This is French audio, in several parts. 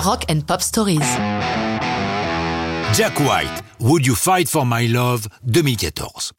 Rock and Pop Stories. Jack White, Would You Fight for My Love 2014.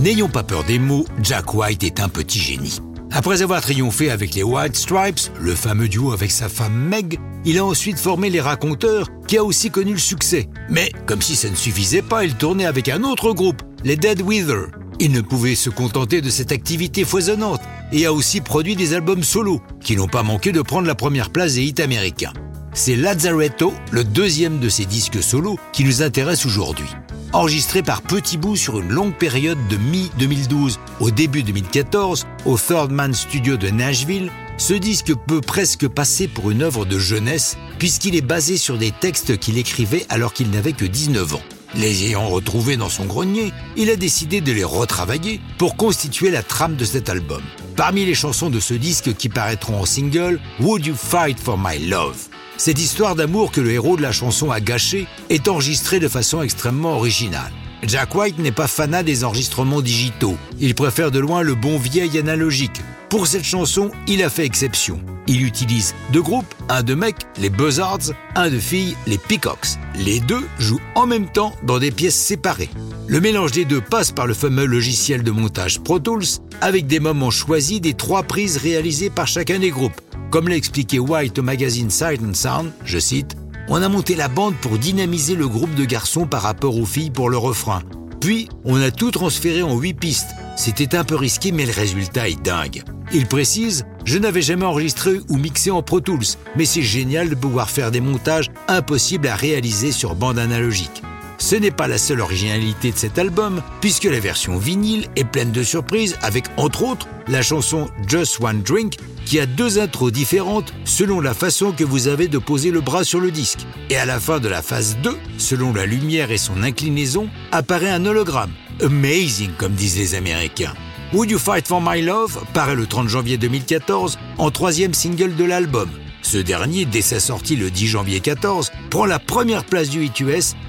N'ayons pas peur des mots, Jack White est un petit génie. Après avoir triomphé avec les White Stripes, le fameux duo avec sa femme Meg, il a ensuite formé les Raconteurs, qui a aussi connu le succès. Mais comme si ça ne suffisait pas, il tournait avec un autre groupe, les Dead Wither. Il ne pouvait se contenter de cette activité foisonnante et a aussi produit des albums solo, qui n'ont pas manqué de prendre la première place des hits américains. C'est Lazzaretto, le deuxième de ses disques solo, qui nous intéresse aujourd'hui. Enregistré par petits bouts sur une longue période de mi-2012 au début 2014 au Third Man Studio de Nashville, ce disque peut presque passer pour une œuvre de jeunesse puisqu'il est basé sur des textes qu'il écrivait alors qu'il n'avait que 19 ans. Les ayant retrouvés dans son grenier, il a décidé de les retravailler pour constituer la trame de cet album. Parmi les chansons de ce disque qui paraîtront en single, Would You Fight for My Love? Cette histoire d'amour que le héros de la chanson a gâchée est enregistrée de façon extrêmement originale. Jack White n'est pas fanat des enregistrements digitaux. Il préfère de loin le bon vieil analogique. Pour cette chanson, il a fait exception. Il utilise deux groupes, un de mecs, les Buzzards, un de filles, les Peacocks. Les deux jouent en même temps dans des pièces séparées. Le mélange des deux passe par le fameux logiciel de montage Pro Tools avec des moments choisis des trois prises réalisées par chacun des groupes. Comme l'a expliqué White au magazine Sight Sound, je cite, On a monté la bande pour dynamiser le groupe de garçons par rapport aux filles pour le refrain. Puis, on a tout transféré en huit pistes. C'était un peu risqué, mais le résultat est dingue. Il précise Je n'avais jamais enregistré ou mixé en Pro Tools, mais c'est génial de pouvoir faire des montages impossibles à réaliser sur bande analogique. Ce n'est pas la seule originalité de cet album, puisque la version vinyle est pleine de surprises avec, entre autres, la chanson Just One Drink, qui a deux intros différentes selon la façon que vous avez de poser le bras sur le disque. Et à la fin de la phase 2, selon la lumière et son inclinaison, apparaît un hologramme. Amazing, comme disent les Américains. Would You Fight for My Love paraît le 30 janvier 2014 en troisième single de l'album. Ce dernier, dès sa sortie le 10 janvier 14, prend la première place du hit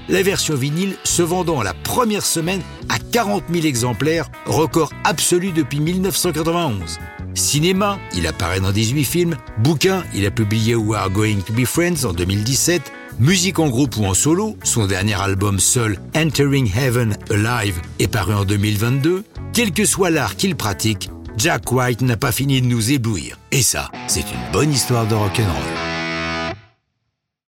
la version vinyle se vendant la première semaine à 40 000 exemplaires, record absolu depuis 1991. Cinéma, il apparaît dans 18 films. Bouquin, il a publié We Are Going to Be Friends en 2017. Musique en groupe ou en solo, son dernier album seul, Entering Heaven Alive, est paru en 2022. Quel que soit l'art qu'il pratique, Jack White n'a pas fini de nous éblouir. Et ça, c'est une bonne histoire de rock'n'roll.